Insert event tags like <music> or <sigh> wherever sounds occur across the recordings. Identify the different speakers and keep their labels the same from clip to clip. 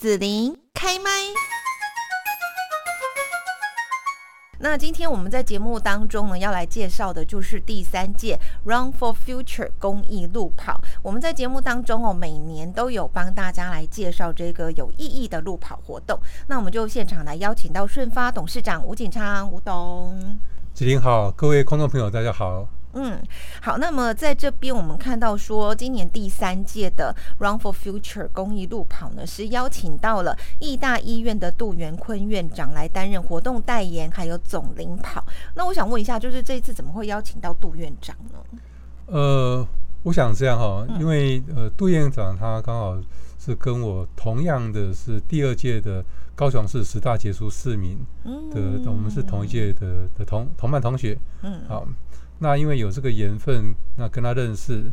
Speaker 1: 子琳开麦。那今天我们在节目当中呢，要来介绍的就是第三届 Run for Future 公益路跑。我们在节目当中哦，每年都有帮大家来介绍这个有意义的路跑活动。那我们就现场来邀请到顺发董事长吴景昌吴董。
Speaker 2: 子琳好，各位观众朋友大家好。
Speaker 1: 嗯，好，那么在这边我们看到说，今年第三届的 Run for Future 公益路跑呢，是邀请到了义大医院的杜元坤院长来担任活动代言，还有总领跑。那我想问一下，就是这一次怎么会邀请到杜院长呢？
Speaker 2: 呃，我想这样哈，因为呃，杜院长他刚好是跟我同样的是第二届的高雄市十大杰出市民的，嗯、我们是同一届的的同同班同学。嗯，好。那因为有这个缘分，那跟他认识，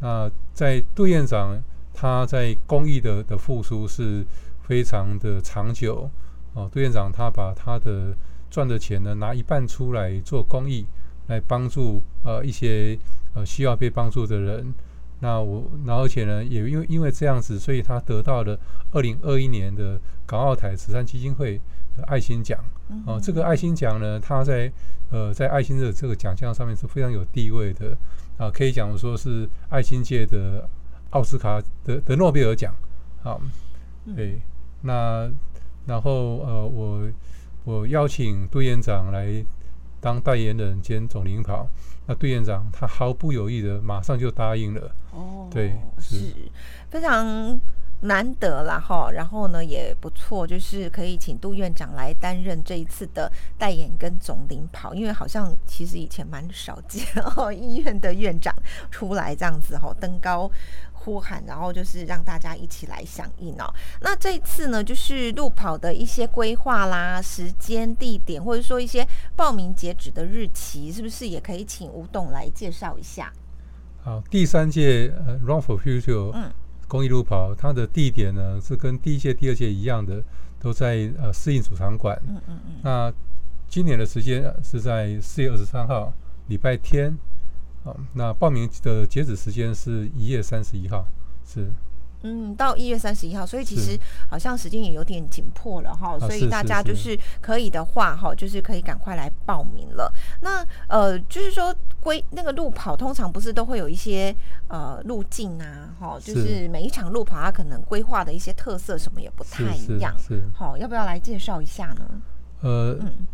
Speaker 2: 那在杜院长他在公益的的付出是非常的长久哦。杜院长他把他的赚的钱呢拿一半出来做公益，来帮助呃一些呃需要被帮助的人。那我，然后而且呢，也因为因为这样子，所以他得到了二零二一年的港澳台慈善基金会爱心奖。哦，这个爱心奖呢，他在呃在爱心的这个奖项上面是非常有地位的啊，可以讲说是爱心界的奥斯卡的的诺贝尔奖。好，对，那然后呃，我我邀请杜院长来当代言人兼总领跑。那杜院长他毫不犹豫的马上就答应了。哦，对，是，
Speaker 1: 是非常难得啦哈。然后呢也不错，就是可以请杜院长来担任这一次的代言跟总领跑，因为好像其实以前蛮少见哦，医院的院长出来这样子哈，<laughs> 登高。呼喊，然后就是让大家一起来响应哦。那这一次呢，就是路跑的一些规划啦、时间、地点，或者说一些报名截止的日期，是不是也可以请吴董来介绍一下？
Speaker 2: 好，第三届呃 Run for Future 嗯公益路跑，它的地点呢是跟第一届、第二届一样的，都在呃适应主场馆。嗯嗯嗯。那今年的时间是在四月二十三号礼拜天。好，那报名的截止时间是一月三十一号，是，
Speaker 1: 嗯，到一月三十一号，所以其实好像时间也有点紧迫了哈，所以大家就是可以的话哈，就是可以赶快来报名了。那呃，就是说规那个路跑通常不是都会有一些呃路径啊，哈，就是每一场路跑它可能规划的一些特色什么也不太一样，是，好，要不要来介绍一下呢？
Speaker 2: 呃，嗯，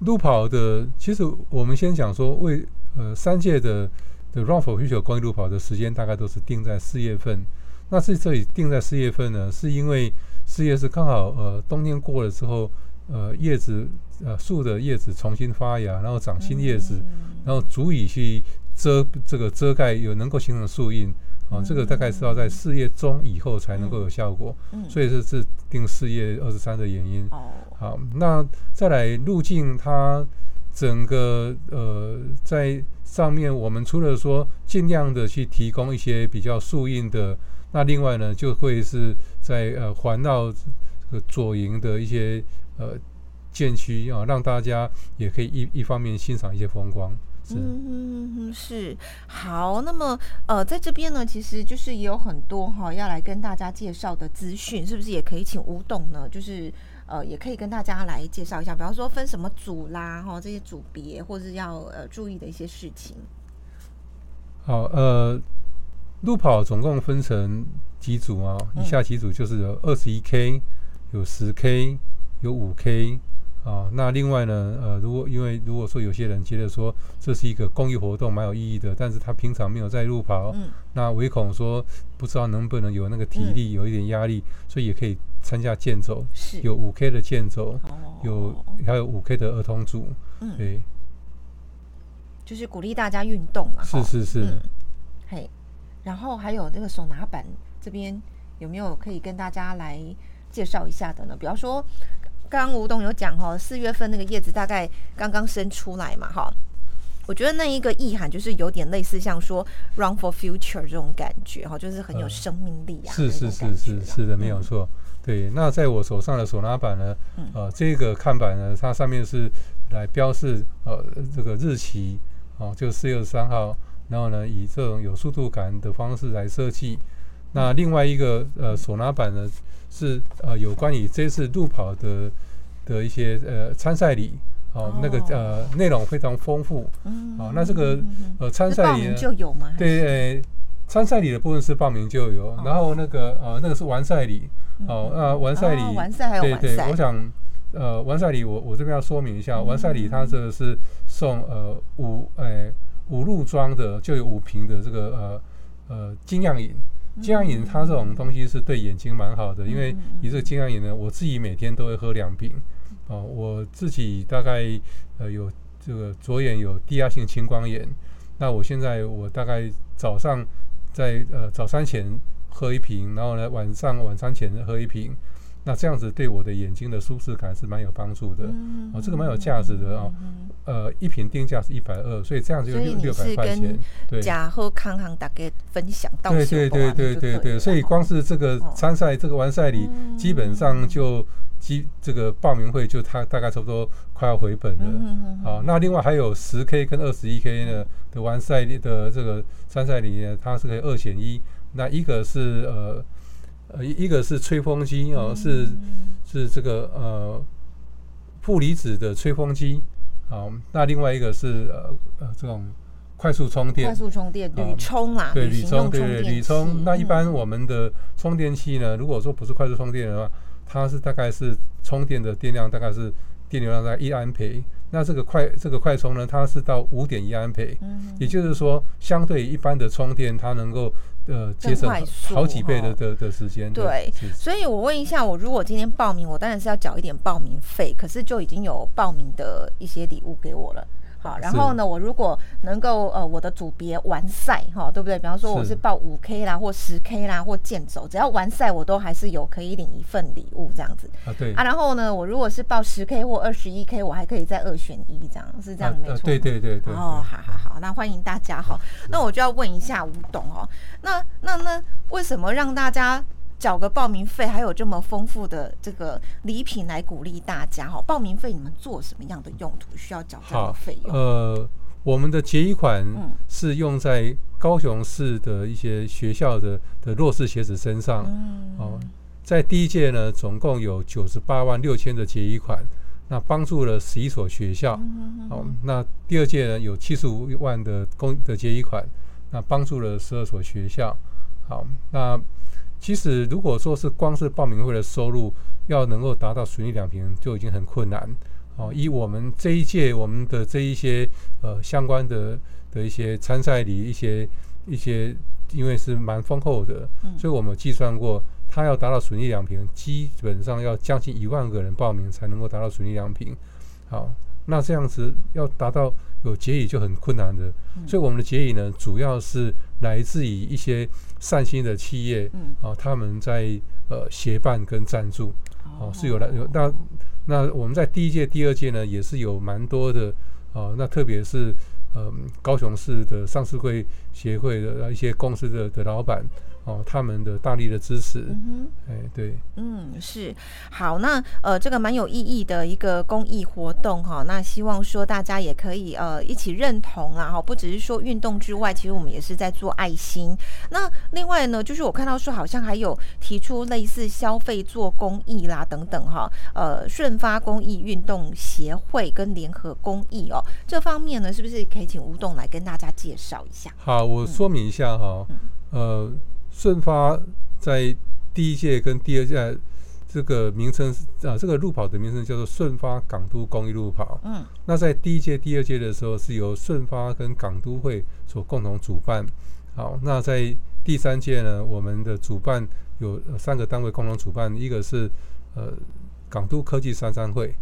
Speaker 2: 路跑的其实我们先讲说为。呃，三届的的 Run for Future 关于路跑的时间大概都是定在四月份。那是这里定在四月份呢，是因为四月是刚好呃冬天过了之后，呃叶子呃树的叶子重新发芽，然后长新叶子，然后足以去遮这个遮盖有能够形成树荫啊。这个大概是要在四月中以后才能够有效果，所以是是定四月二十三的原因。好，那再来路径它。整个呃，在上面我们除了说尽量的去提供一些比较树荫的，那另外呢，就会是在呃环绕这个左营的一些呃建区啊，让大家也可以一一方面欣赏一些风光。是，
Speaker 1: 嗯，是好。那么呃，在这边呢，其实就是也有很多哈要来跟大家介绍的资讯，是不是也可以请吴董呢？就是。呃，也可以跟大家来介绍一下，比方说分什么组啦，哈，这些组别或者是要呃注意的一些事情。
Speaker 2: 好，呃，路跑总共分成几组啊？以下几组就是有二十一 K，有十 K，有五 K。啊，那另外呢，呃，如果因为如果说有些人觉得说这是一个公益活动蛮有意义的，但是他平常没有在路跑，嗯，那唯恐说不知道能不能有那个体力，有一点压力，所以也可以参加健走，是，有五 K 的健走，有还有五 K 的儿童组，嗯，对，
Speaker 1: 就是鼓励大家运动啊，
Speaker 2: 是是是，
Speaker 1: 嘿，然后还有那个手拿板这边有没有可以跟大家来介绍一下的呢？比方说。刚刚吴董有讲哈，四月份那个叶子大概刚刚生出来嘛哈，我觉得那一个意涵就是有点类似像说 Run for Future 这种感觉哈，就是很有生命力啊。
Speaker 2: 是是是是是的，没有错。对，那在我手上的手拿板呢，呃，这个看板呢，它上面是来标示呃这个日期哦，就四月三号，然后呢以这种有速度感的方式来设计。那另外一个呃手拿版呢是呃有关于这次路跑的的一些呃参赛礼。哦，那个呃，内容非常丰富。嗯，好，那这个呃参赛礼
Speaker 1: 就有吗？
Speaker 2: 对，参赛礼的部分是报名就有，然后那个呃那个是完赛礼。哦，那完赛礼，
Speaker 1: 完赛还有完赛。
Speaker 2: 对对，我想呃完赛礼我我这边要说明一下，完赛礼它这个是送呃五诶五路装的，就有五瓶的这个呃呃金样饮。金样饮它这种东西是对眼睛蛮好的，因为你这个金样饮呢，我自己每天都会喝两瓶。哦，我自己大概呃有这个左眼有低压性青光眼，那我现在我大概早上在呃早餐前喝一瓶，然后呢晚上晚餐前喝一瓶，那这样子对我的眼睛的舒适感是蛮有帮助的，哦，这个蛮有价值的哦。呃，一瓶定价是一百二，所以这样子就六六百块钱。
Speaker 1: 对，假喝康康大概分享到。
Speaker 2: 对对对对对对，所以光是这个参赛这个完赛礼，基本上就。基这个报名费就它大概差不多快要回本了，好，那另外还有十 K 跟二十一 K 呢的完赛的这个参赛里呢，它是可以二选一，那一个是呃呃一个是吹风机哦，是是这个呃负离子的吹风机，好，那另外一个是呃呃这种快速充电，
Speaker 1: 快速充电铝充啊，
Speaker 2: 对铝充，对对铝充，那一般我们的充电器呢，如果说不是快速充电的话。它是大概是充电的电量大概是电流量在一安培，那这个快这个快充呢，它是到五点一安培，也就是说，相对一般的充电，它能够呃节省好几倍的的的时间。
Speaker 1: 对，所以我问一下，我如果今天报名，我当然是要缴一点报名费，可是就已经有报名的一些礼物给我了。好，然后呢，我如果能够呃，我的组别完赛哈，对不对？比方说我是报五 K 啦，或十 K 啦，或健走，只要完赛，我都还是有可以领一份礼物这样子
Speaker 2: 啊。对
Speaker 1: 啊，然后呢，我如果是报十 K 或二十一 K，我还可以再二选一，这样是这样没错。
Speaker 2: 对对对对。
Speaker 1: 哦，好好好，那欢迎大家哈。那我就要问一下吴董哦，那那那为什么让大家？缴个报名费，还有这么丰富的这个礼品来鼓励大家哈。报名费你们做什么样的用途？需要缴这个费用？
Speaker 2: 呃，我们的结义款是用在高雄市的一些学校的的弱势学子身上。嗯。哦，在第一届呢，总共有九十八万六千的结义款，那帮助了十一所学校。嗯。哦，那第二届呢，有七十五万的公的结余款，那帮助了十二所学校。好，那。其实，如果说是光是报名费的收入要能够达到损益两平，就已经很困难。哦，以我们这一届我们的这一些呃相关的的一些参赛里一些一些，因为是蛮丰厚的，所以我们计算过，它要达到损益两平，基本上要将近一万个人报名才能够达到损益两平。好，那这样子要达到有结语就很困难的，所以我们的结语呢，主要是来自于一些。善心的企业，啊，他们在呃协办跟赞助，哦，是有的有那那我们在第一届、第二届呢，也是有蛮多的，啊，那特别是呃高雄市的上市会协会的一些公司的的老板。哦，他们的大力的支持，嗯哼，哎，对，
Speaker 1: 嗯，是好，那呃，这个蛮有意义的一个公益活动哈，那希望说大家也可以呃一起认同啊哈，不只是说运动之外，其实我们也是在做爱心。那另外呢，就是我看到说好像还有提出类似消费做公益啦等等哈，呃，顺发公益运动协会跟联合公益哦，这方面呢，是不是可以请吴董来跟大家介绍一下？
Speaker 2: 好，我说明一下哈，嗯、呃。顺发在第一届跟第二届这个名称啊，这个路跑的名称叫做顺发港都公益路跑。嗯，那在第一届、第二届的时候是由顺发跟港都会所共同主办。好，那在第三届呢，我们的主办有三个单位共同主办，一个是呃港都科技三三会，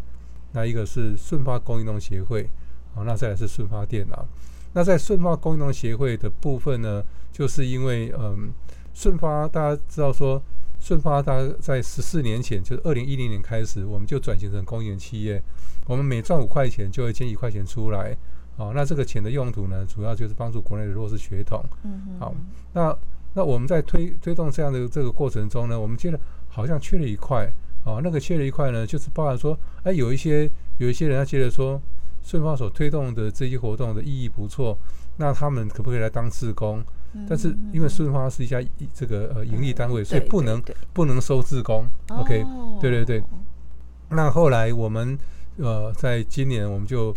Speaker 2: 那一个是顺发公益农协会，好，那再来是顺发电脑。那在顺发公益农协会的部分呢，就是因为嗯。顺发，大家知道说，顺发大概在十四年前，就是二零一零年开始，我们就转型成公营企业。我们每赚五块钱，就会捐一块钱出来。好，那这个钱的用途呢，主要就是帮助国内的弱势血统。嗯。好，那那我们在推推动这样的这个过程中呢，我们觉得好像缺了一块。哦，那个缺了一块呢，就是包含说，哎，有一些有一些人他觉得说，顺发所推动的这些活动的意义不错，那他们可不可以来当志工？但是因为顺发是一家这个呃盈利单位，所以不能不能收自工。OK，对对对。那后来我们呃在今年我们就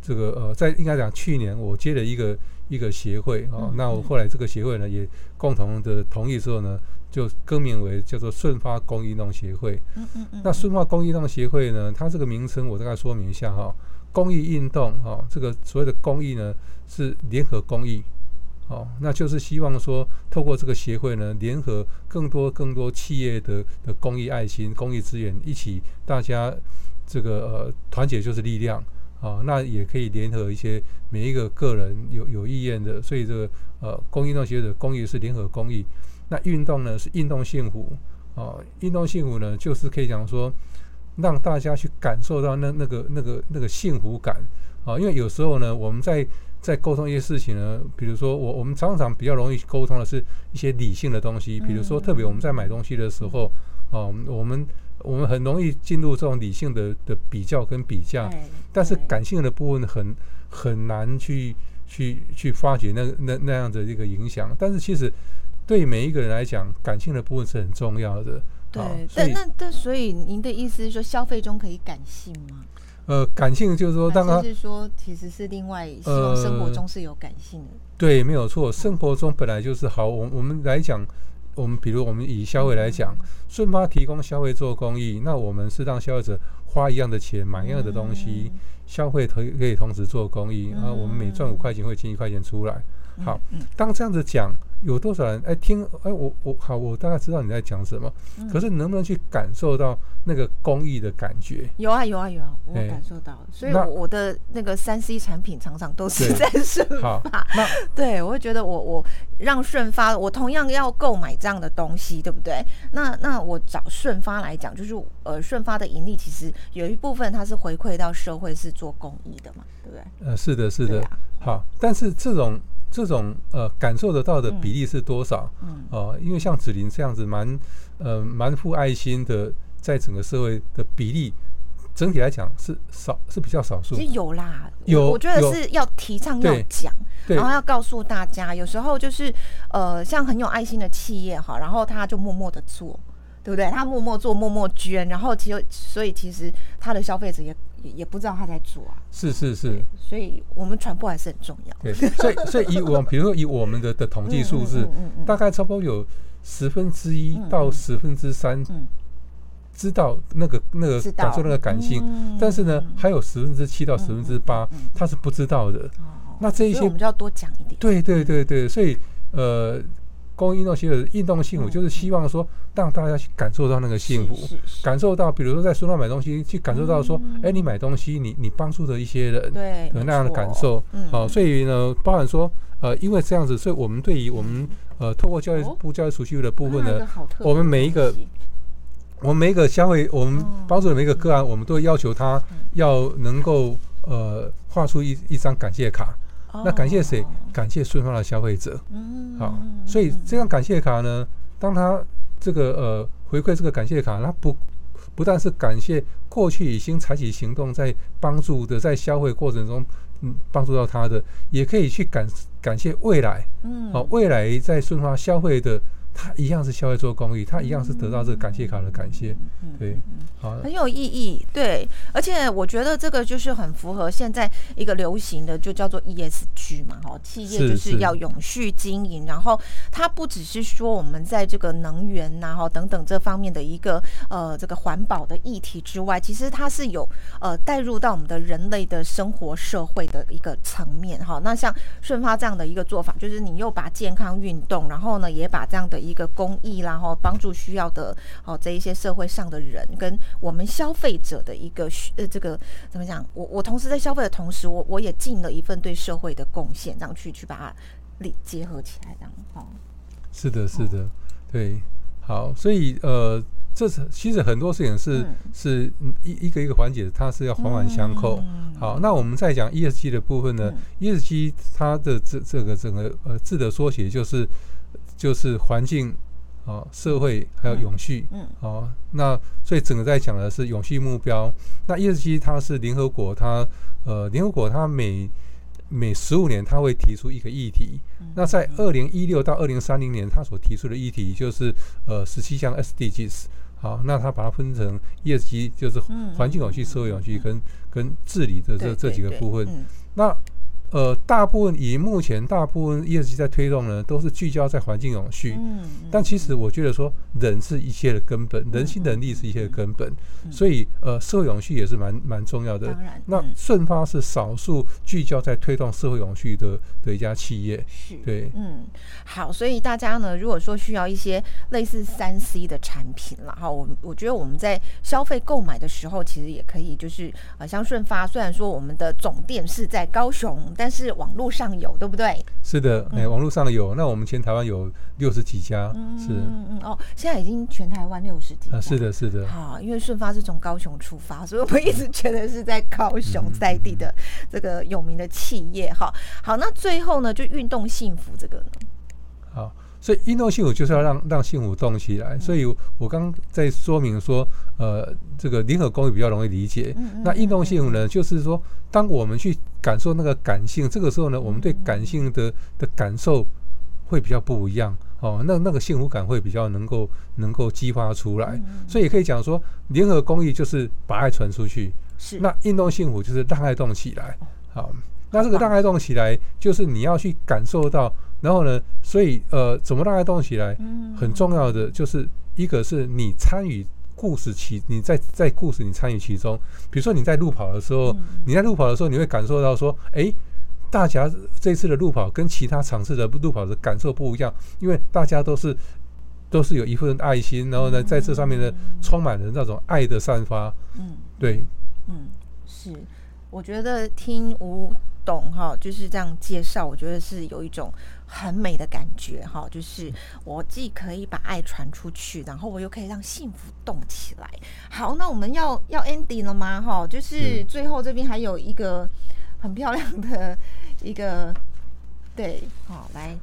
Speaker 2: 这个呃在应该讲去年我接了一个一个协会啊，那我后来这个协会呢也共同的同意之后呢，就更名为叫做顺发公益运动协会。那顺发公益运动协会呢，它这个名称我大概说明一下哈。公益运动哈，这个所谓的公益呢是联合公益。哦，那就是希望说，透过这个协会呢，联合更多更多企业的的公益爱心、公益资源，一起大家这个呃团结就是力量啊、哦。那也可以联合一些每一个个人有有意愿的，所以这个呃公益运动协会的公益是联合公益。那运动呢是运动幸福啊，运动幸福呢就是可以讲说，让大家去感受到那那个那个那个幸福感啊，因为有时候呢我们在在沟通一些事情呢，比如说我我们常常比较容易沟通的是一些理性的东西，比如说特别我们在买东西的时候，哦，我们我们很容易进入这种理性的的比较跟比价，但是感性的部分很很难去去去发掘那那那样的一个影响。但是其实对每一个人来讲，感性的部分是很重要的。
Speaker 1: 对，但那但所以您的意思是说，消费中可以感性吗？
Speaker 2: 呃，感性就是说，当然
Speaker 1: 是说，其实是另外，希望生活中是有感性的。
Speaker 2: 对，没有错，生活中本来就是好。我我们来讲，我们比如我们以消费来讲，顺发提供消费做公益，那我们是让消费者花一样的钱买一样的东西，消费可可以同时做公益啊。我们每赚五块钱会进一块钱出来。好，当这样子讲。有多少人哎听哎我我好我大概知道你在讲什么，嗯、可是能不能去感受到那个公益的感觉？
Speaker 1: 有啊有啊有啊，我感受到，所以我的那个三 C 产品常常都是在顺发。那 <laughs> 对我会觉得我我让顺发，我同样要购买这样的东西，对不对？那那我找顺发来讲，就是呃顺发的盈利其实有一部分它是回馈到社会，是做公益的嘛，对不对？
Speaker 2: 呃，是的，是的。啊、好，但是这种。这种呃感受得到的比例是多少？嗯，哦、呃，因为像子林这样子蛮呃蛮富爱心的，在整个社会的比例，整体来讲是少是比较少数。
Speaker 1: 其实有啦，有，我觉得是要提倡要讲，然后要告诉大家，有时候就是呃像很有爱心的企业哈，然后他就默默的做，对不对？他默默做，默默捐，然后其实所以其实他的消费者也。也也不知道他在做啊，
Speaker 2: 是是是，
Speaker 1: 所以我们传播还是很重要。
Speaker 2: 对，所以 <laughs> 所以以我比如说以我们的的统计数字，大概差不多有十分之一到十分之三，知道那个那个感受那个感性，但是呢，还有十分之七到十分之八他是不知道的。那这一些我
Speaker 1: 们就要多讲一点。
Speaker 2: 对对对对，所以呃。公益运动协会的运动性，我，就是希望说让大家去感受到那个幸福，感受到，比如说在顺发买东西，去感受到说，哎，你买东西，你你帮助的一些人，对，有那样的感受。好，所以呢，包含说，呃，因为这样子，所以我们对于我们呃，透过教育部教育储蓄的部分呢，我们每一个，我们每一个消费，我们帮助的每一个个案，我们都要求他要能够呃，画出一一张感谢卡。那感谢谁？感谢顺丰的消费者。嗯。好，所以这张感谢卡呢，当他这个呃回馈这个感谢卡，他不不但是感谢过去已经采取行动在帮助的，在消费过程中嗯帮助到他的，也可以去感感谢未来。嗯，好，未来在顺化消费的。他一样是消费做公益，他一样是得到这个感谢卡的感谢，对，好，
Speaker 1: 很有意义，对，而且我觉得这个就是很符合现在一个流行的，就叫做 ESG 嘛，哈，企业就是要永续经营，然后它不只是说我们在这个能源呐，哈等等这方面的一个呃这个环保的议题之外，其实它是有呃带入到我们的人类的生活社会的一个层面，哈，那像顺发这样的一个做法，就是你又把健康运动，然后呢也把这样的。一个公益，然后帮助需要的哦这一些社会上的人，跟我们消费者的一个呃这个怎么讲？我我同时在消费的同时，我我也尽了一份对社会的贡献，这样去去把它结结合起来，这样哦。
Speaker 2: 是的，是的，对，好，所以呃，这是其实很多事情是、嗯、是一一个一个环节，它是要环环相扣。嗯、好，那我们再讲 ESG 的部分呢、嗯、？ESG 它的这这个整个呃字的缩写就是。就是环境啊，社会还有永续，嗯，啊，那所以整个在讲的是永续目标。那 ESG 它是联合国，它呃，联合国它每每十五年他会提出一个议题。那在二零一六到二零三零年，他所提出的议题就是呃十七项 SDGs。好，那他把它分成 ESG，就是环境永续、社会永续跟跟治理的这这几个部分。那呃，大部分以目前大部分 ESG 在推动呢，都是聚焦在环境永续。嗯，但其实我觉得说，人是一切的根本，人性能力是一切的根本。所以呃，社会永续也是蛮蛮重要的。那顺发是少数聚焦在推动社会永续的的一家企业。是，对，
Speaker 1: 嗯，好，所以大家呢，如果说需要一些类似三 C 的产品啦，哈，我我觉得我们在消费购买的时候，其实也可以就是呃，像顺发，虽然说我们的总店是在高雄。但是网络上有，对不对？
Speaker 2: 是的，哎、欸，网络上有。那我们全台湾有六十几家，嗯、是嗯
Speaker 1: 嗯哦，现在已经全台湾六十几家。
Speaker 2: 啊，是的，是的。
Speaker 1: 好，因为顺发是从高雄出发，所以我们一直觉得是在高雄在地的这个有名的企业。哈，好，那最后呢，就运动幸福这个呢？
Speaker 2: 好。所以运动幸福就是要让让幸福动起来。所以我刚在说明说，呃，这个联合公益比较容易理解。那运动幸福呢，就是说，当我们去感受那个感性，这个时候呢，我们对感性的的感受会比较不一样哦。那那个幸福感会比较能够能够激发出来。所以也可以讲说，联合公益就是把爱传出去。是。那运动幸福就是让爱动起来。好，那这个让爱动起来，就是你要去感受到。然后呢，所以呃，怎么让它动起来？很重要的就是一个是你参与故事其，你在在故事你参与其中。比如说你在路跑的时候，你在路跑的时候，你会感受到说，哎，大家这次的路跑跟其他场次的路跑的感受不一样，因为大家都是都是有一份爱心，然后呢，在这上面呢，充满了那种爱的散发。嗯，对，
Speaker 1: 嗯，是，我觉得听吴董哈就是这样介绍，我觉得是有一种。很美的感觉哈，就是我既可以把爱传出去，然后我又可以让幸福动起来。好，那我们要要 ending 了吗？哈，就是最后这边还有一个很漂亮的一个，对，好，来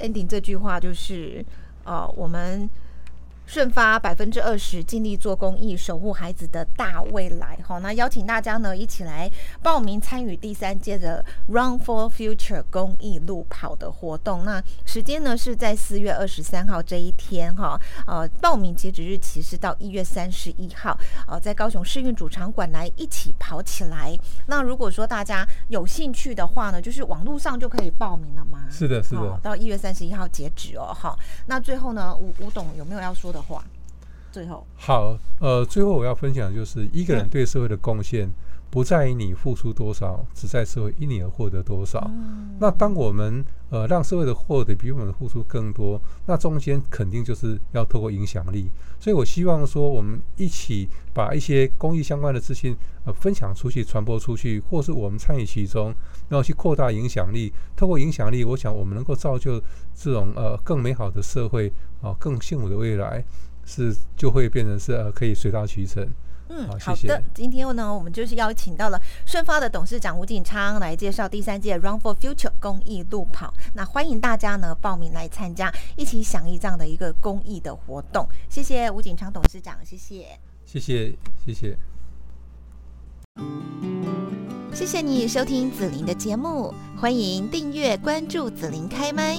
Speaker 1: ending 这句话就是，呃，我们。顺发百分之二十，尽力做公益，守护孩子的大未来。好，那邀请大家呢，一起来报名参与第三届的 Run for Future 公益路跑的活动。那时间呢是在四月二十三号这一天哈。呃，报名截止日期是到一月三十一号。呃，在高雄市运主场馆来一起跑起来。那如果说大家有兴趣的话呢，就是网络上就可以报名了吗？
Speaker 2: 是的，是的。
Speaker 1: 到一月三十一号截止哦。好，那最后呢，吴吴董有没有要说的？的话，最后。
Speaker 2: 好，呃，最后我要分享就是一个人对社会的贡献，不在于你付出多少，只在社会因你而获得多少。那当我们呃让社会的获得比我们的付出更多，那中间肯定就是要透过影响力。所以我希望说，我们一起把一些公益相关的资讯呃分享出去、传播出去，或是我们参与其中，然后去扩大影响力。透过影响力，我想我们能够造就这种呃更美好的社会啊、呃，更幸福的未来，是就会变成是呃可以水到渠成。
Speaker 1: 嗯，好的。今天呢，我们就是邀请到了顺发的董事长吴景昌来介绍第三届 Run for Future 公益路跑。那欢迎大家呢报名来参加，一起响应这样的一个公益的活动。谢谢吴景昌董事长，谢谢，
Speaker 2: 谢谢，谢谢。
Speaker 1: 谢谢你收听紫琳的节目，欢迎订阅关注紫琳开麦。